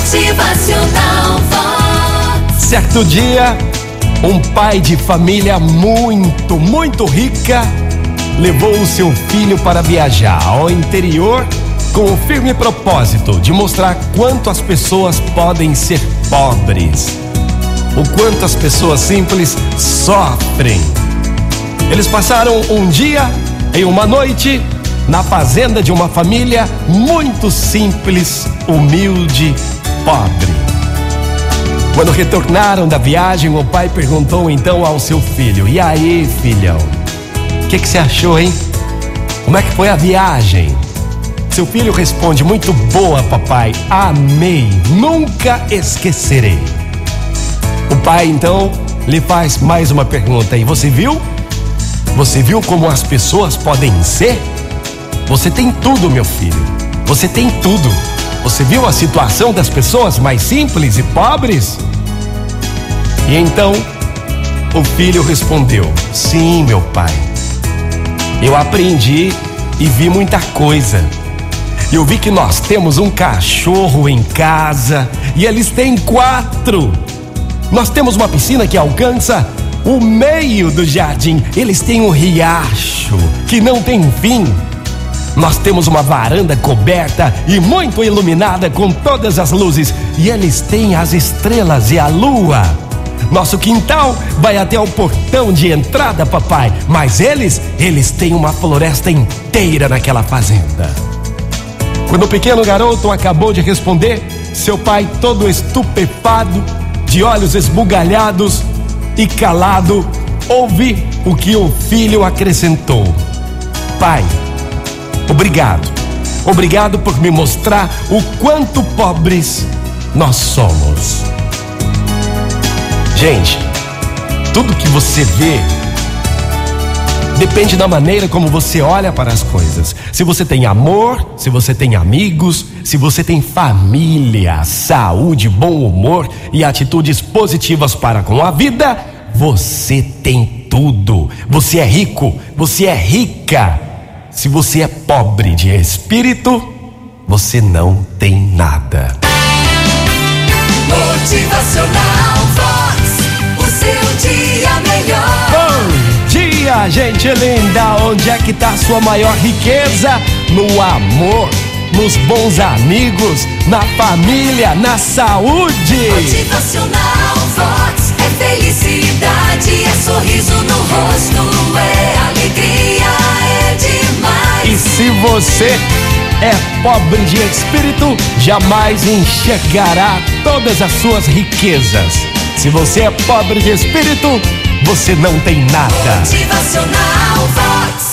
Motivacional Vox. Certo dia, um pai de família muito, muito rica levou o seu filho para viajar ao interior com o firme propósito de mostrar quanto as pessoas podem ser pobres, o quanto as pessoas simples sofrem. Eles passaram um dia e uma noite na fazenda de uma família muito simples, humilde, pobre. Quando retornaram da viagem, o pai perguntou então ao seu filho: E aí, filhão? O que, que você achou, hein? Como é que foi a viagem? Seu filho responde: Muito boa, papai. Amei. Nunca esquecerei. O pai então lhe faz mais uma pergunta: E você viu? Você viu como as pessoas podem ser? Você tem tudo, meu filho. Você tem tudo. Você viu a situação das pessoas mais simples e pobres? E então o filho respondeu: Sim, meu pai. Eu aprendi e vi muita coisa. Eu vi que nós temos um cachorro em casa e eles têm quatro. Nós temos uma piscina que alcança o meio do jardim. Eles têm um riacho que não tem fim. Nós temos uma varanda coberta e muito iluminada com todas as luzes, e eles têm as estrelas e a lua. Nosso quintal vai até o portão de entrada, papai, mas eles, eles têm uma floresta inteira naquela fazenda. Quando o pequeno garoto acabou de responder, seu pai, todo estupefado, de olhos esbugalhados e calado, ouve o que o filho acrescentou: Pai, Obrigado. Obrigado por me mostrar o quanto pobres nós somos. Gente, tudo que você vê depende da maneira como você olha para as coisas. Se você tem amor, se você tem amigos, se você tem família, saúde, bom humor e atitudes positivas para com a vida, você tem tudo. Você é rico, você é rica. Se você é pobre de espírito, você não tem nada. Motivacional Vox. O seu dia melhor. Bom dia, gente linda! Onde é que a sua maior riqueza? No amor, nos bons amigos, na família, na saúde. Motivacional Vox. É felicidade, é sorriso no rosto, se você é pobre de espírito, jamais enxergará todas as suas riquezas. Se você é pobre de espírito, você não tem nada. Motivacional Vox.